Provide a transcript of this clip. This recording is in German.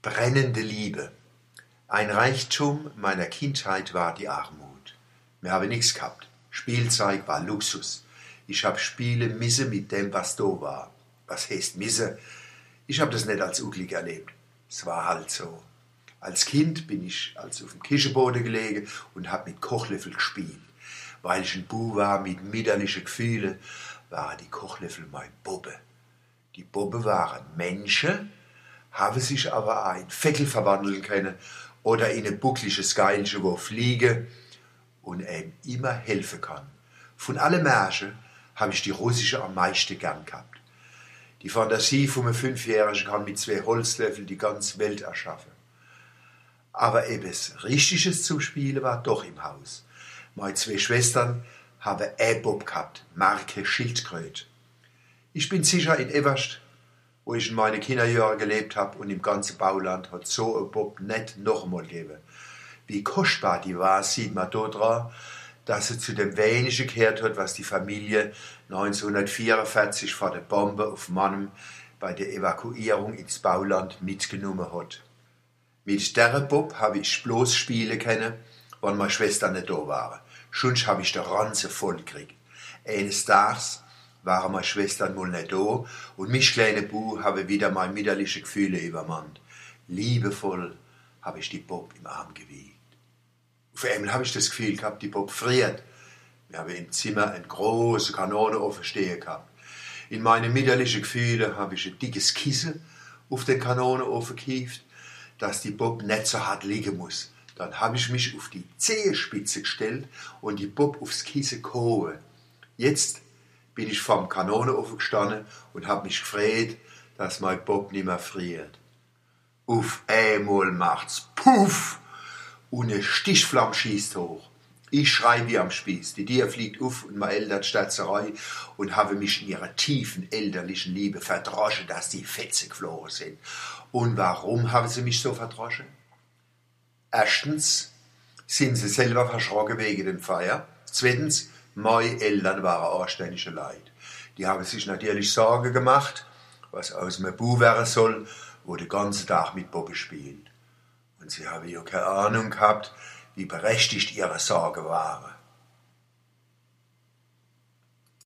Brennende Liebe. Ein Reichtum meiner Kindheit war die Armut. Wir haben nichts gehabt. Spielzeug war Luxus. Ich hab Spiele misse mit dem, was da war. Was heißt misse? Ich hab das nicht als Uglig erlebt. Es war halt so. Als Kind bin ich also auf dem Kischeboden gelegen und hab mit Kochlöffel gespielt. Weil ich ein Bu war mit mütterlichen Gefühlen, waren die Kochlöffel mein Bobbe. Die Bobbe waren Menschen, haben sich aber auch in Feckel verwandeln können oder in ein buckliges Geilchen, wo fliege und ihm immer helfen kann. Von allen Märchen habe ich die russische am meisten gern gehabt. Die Fantasie von einem Fünfjährigen kann mit zwei Holzlöffeln die ganze Welt erschaffen. Aber etwas Richtiges zum Spielen war doch im Haus. Meine zwei Schwestern haben E-Bob gehabt, Marke Schildkröte. Ich bin sicher in Everst, wo ich in meine Kinderjahren gelebt habe und im ganzen Bauland hat so ein Bob nicht noch einmal gegeben. Wie kostbar die war, sieht man dort dran, dass sie zu dem wenigen gehört hat, was die Familie 1944 vor der Bombe auf Mannem bei der Evakuierung ins Bauland mitgenommen hat. Mit der Bob habe ich bloß spielen können, wenn meine Schwestern nicht da waren. Schon habe ich den Ranze voll gekriegt. Eines Tages waren meine Schwestern wohl nicht da und mich kleine Bu habe wieder meine mütterliche Gefühle übermannt. Liebevoll habe ich die Bob im Arm gewiegt. Auf einmal habe ich das Gefühl gehabt, die Bob friert. Wir haben im Zimmer eine große Kanone offen stehen gehabt. In meine mütterlichen Gefühle habe ich ein dickes Kissen auf den Kanonenofen gehievt, dass die Bob nicht so hart liegen muss. Dann habe ich mich auf die Zehenspitze gestellt und die Bob aufs Kissen gehoben. Jetzt bin ich vom Kanonenofen gestanden und habe mich gefreut, dass mein Bob nicht mehr friert. Auf einmal macht's Puff und eine Stichflamme schießt hoch. Ich schrei wie am Spieß. Die Tier fliegt auf und meine Eltern Statzerei und habe mich in ihrer tiefen elterlichen Liebe verdroschen, dass die Fetze geflogen sind. Und warum haben sie mich so verdroschen? Erstens sind sie selber verschrocken wegen dem Feier. Zweitens, meine Eltern waren anständige Leute. Die haben sich natürlich Sorgen gemacht, was aus einem Bu werden soll, wo den ganzen Tag mit Bobbe spielt. Und sie haben ja keine Ahnung gehabt, wie berechtigt ihre Sorgen waren.